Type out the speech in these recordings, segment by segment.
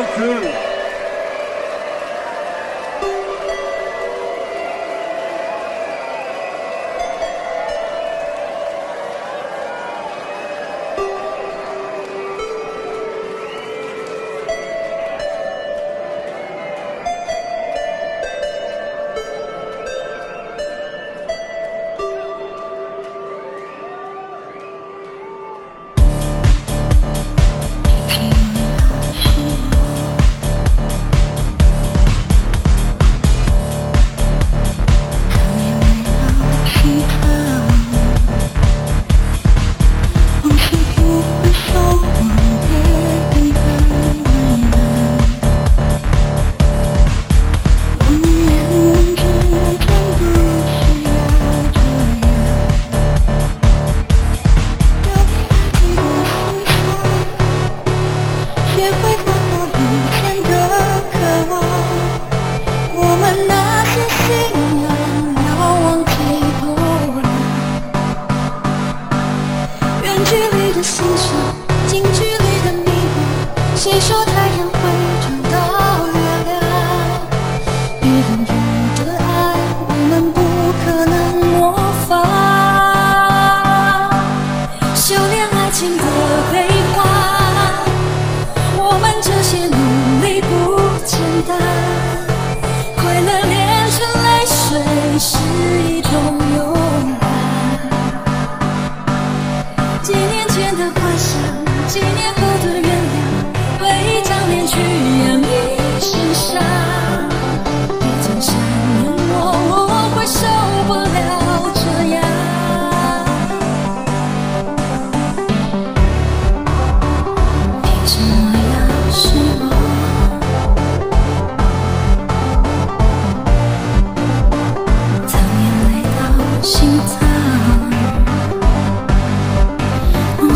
Johnson.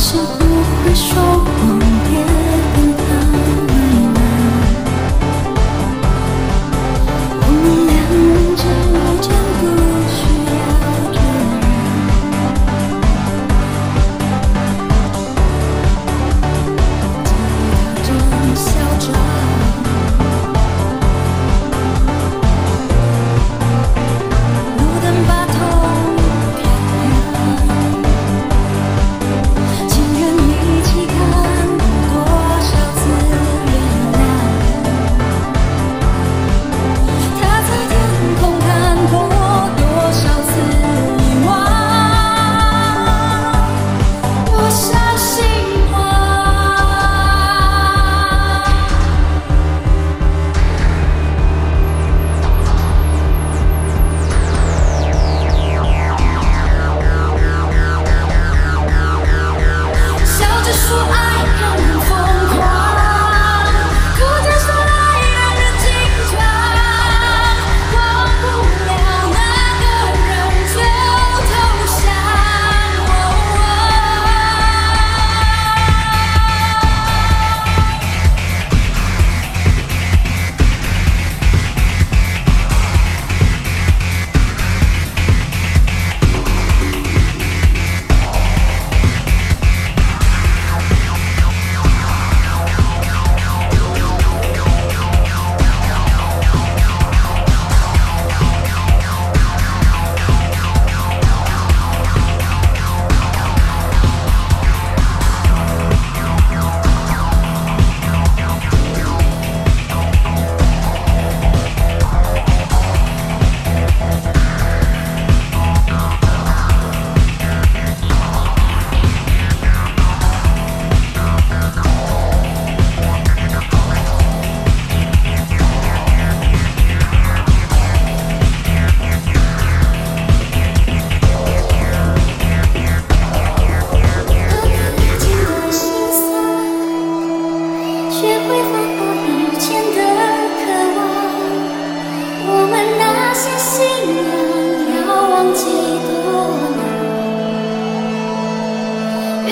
谁不会说谎？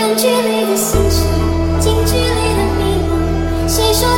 远距离的心事近距离的迷惘谁说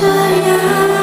这样。